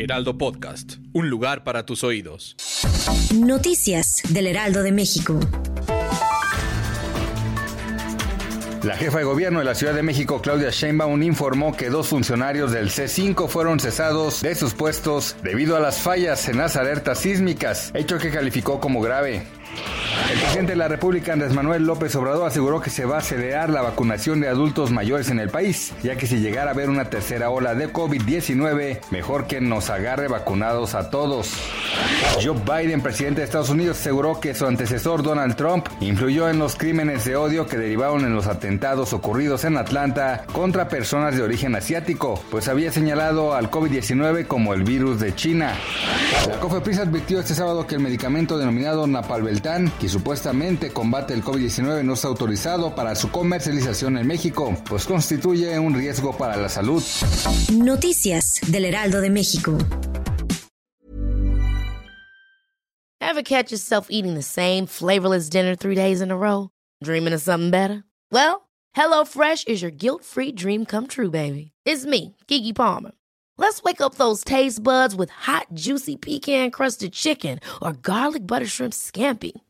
Heraldo Podcast, un lugar para tus oídos. Noticias del Heraldo de México. La jefa de gobierno de la Ciudad de México, Claudia Sheinbaum, informó que dos funcionarios del C5 fueron cesados de sus puestos debido a las fallas en las alertas sísmicas, hecho que calificó como grave. El presidente de la República, Andrés Manuel López Obrador, aseguró que se va a acelerar la vacunación de adultos mayores en el país, ya que si llegara a haber una tercera ola de COVID-19, mejor que nos agarre vacunados a todos. Joe Biden, presidente de Estados Unidos, aseguró que su antecesor Donald Trump influyó en los crímenes de odio que derivaron en los atentados ocurridos en Atlanta contra personas de origen asiático, pues había señalado al COVID-19 como el virus de China. La COFEPRIS advirtió este sábado que el medicamento denominado Napalveltán, que supuestamente combate el COVID-19, no está autorizado para su comercialización en México, pues constituye un riesgo para la salud. Noticias del Heraldo de México. Ever catch yourself eating the same flavorless dinner three days in a row? Dreaming of something better? Well, HelloFresh is your guilt-free dream come true, baby. It's me, Kiki Palmer. Let's wake up those taste buds with hot, juicy pecan-crusted chicken or garlic butter shrimp scampi.